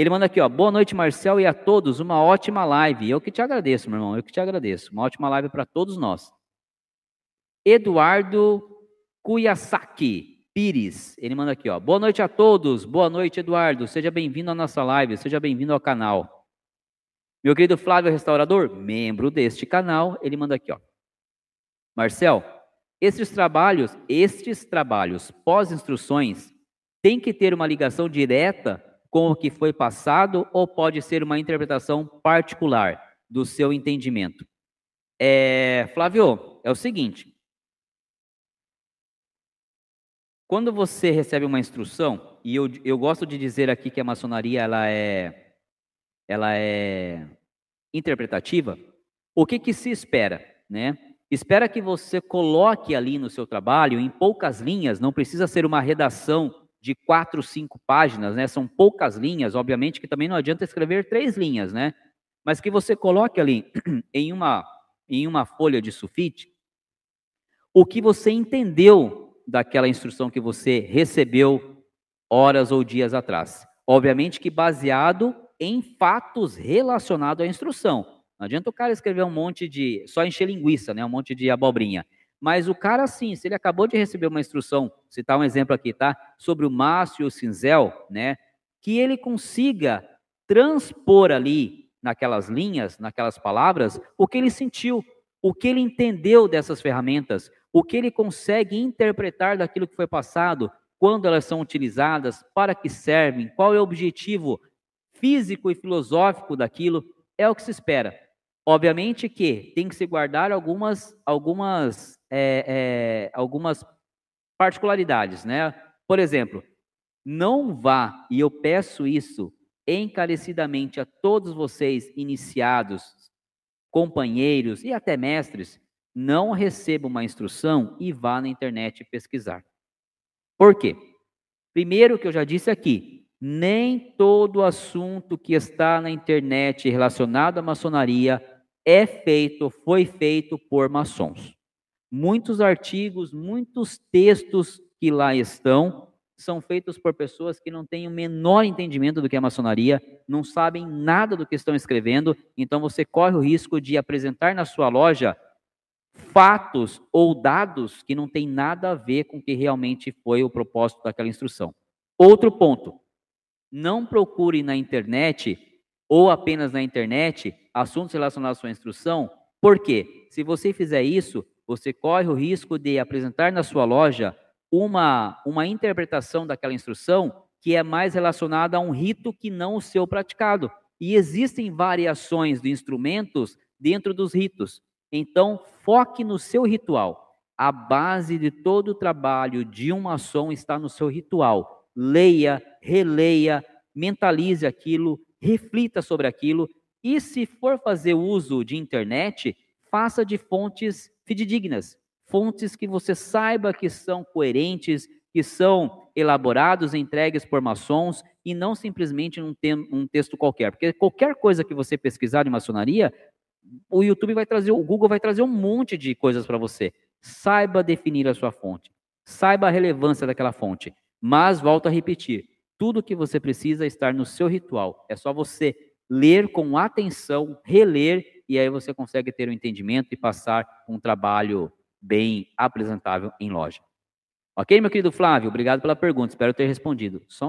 Ele manda aqui, ó. Boa noite, Marcel, e a todos. Uma ótima live. Eu que te agradeço, meu irmão. Eu que te agradeço. Uma ótima live para todos nós. Eduardo Kuyasaki Pires. Ele manda aqui, ó. Boa noite a todos. Boa noite, Eduardo. Seja bem-vindo à nossa live. Seja bem-vindo ao canal. Meu querido Flávio Restaurador, membro deste canal, ele manda aqui, ó. Marcel, estes trabalhos, estes trabalhos pós-instruções têm que ter uma ligação direta com o que foi passado ou pode ser uma interpretação particular do seu entendimento? É, Flávio, é o seguinte. Quando você recebe uma instrução, e eu, eu gosto de dizer aqui que a maçonaria ela é, ela é interpretativa, o que, que se espera? Né? Espera que você coloque ali no seu trabalho, em poucas linhas, não precisa ser uma redação de quatro, cinco páginas, né? São poucas linhas, obviamente que também não adianta escrever três linhas, né? Mas que você coloque ali em uma, em uma folha de sulfite o que você entendeu daquela instrução que você recebeu horas ou dias atrás. Obviamente que baseado em fatos relacionados à instrução. Não adianta o cara escrever um monte de. só encher linguiça, né? Um monte de abobrinha. Mas o cara, sim, se ele acabou de receber uma instrução, citar um exemplo aqui, tá? Sobre o Márcio e o Cinzel, né? Que ele consiga transpor ali, naquelas linhas, naquelas palavras, o que ele sentiu, o que ele entendeu dessas ferramentas, o que ele consegue interpretar daquilo que foi passado, quando elas são utilizadas, para que servem, qual é o objetivo físico e filosófico daquilo, é o que se espera. Obviamente que tem que se guardar algumas, algumas, é, é, algumas particularidades, né? Por exemplo, não vá, e eu peço isso encarecidamente a todos vocês iniciados, companheiros e até mestres, não receba uma instrução e vá na internet pesquisar. Por quê? Primeiro que eu já disse aqui, nem todo assunto que está na internet relacionado à maçonaria é feito, foi feito por maçons. Muitos artigos, muitos textos que lá estão são feitos por pessoas que não têm o menor entendimento do que é maçonaria, não sabem nada do que estão escrevendo, então você corre o risco de apresentar na sua loja fatos ou dados que não têm nada a ver com o que realmente foi o propósito daquela instrução. Outro ponto, não procure na internet ou apenas na internet assuntos relacionados à sua instrução, porque se você fizer isso, você corre o risco de apresentar na sua loja uma, uma interpretação daquela instrução que é mais relacionada a um rito que não o seu praticado. E existem variações de instrumentos dentro dos ritos. Então, foque no seu ritual. A base de todo o trabalho de um maçom está no seu ritual leia, releia, mentalize aquilo, reflita sobre aquilo e se for fazer uso de internet, faça de fontes fidedignas, fontes que você saiba que são coerentes, que são elaborados, entregues por maçons e não simplesmente um, te um texto qualquer, porque qualquer coisa que você pesquisar de maçonaria, o YouTube vai trazer, o Google vai trazer um monte de coisas para você. Saiba definir a sua fonte, saiba a relevância daquela fonte. Mas, volto a repetir, tudo que você precisa estar no seu ritual. É só você ler com atenção, reler, e aí você consegue ter o um entendimento e passar um trabalho bem apresentável em loja. Ok, meu querido Flávio? Obrigado pela pergunta, espero ter respondido. Só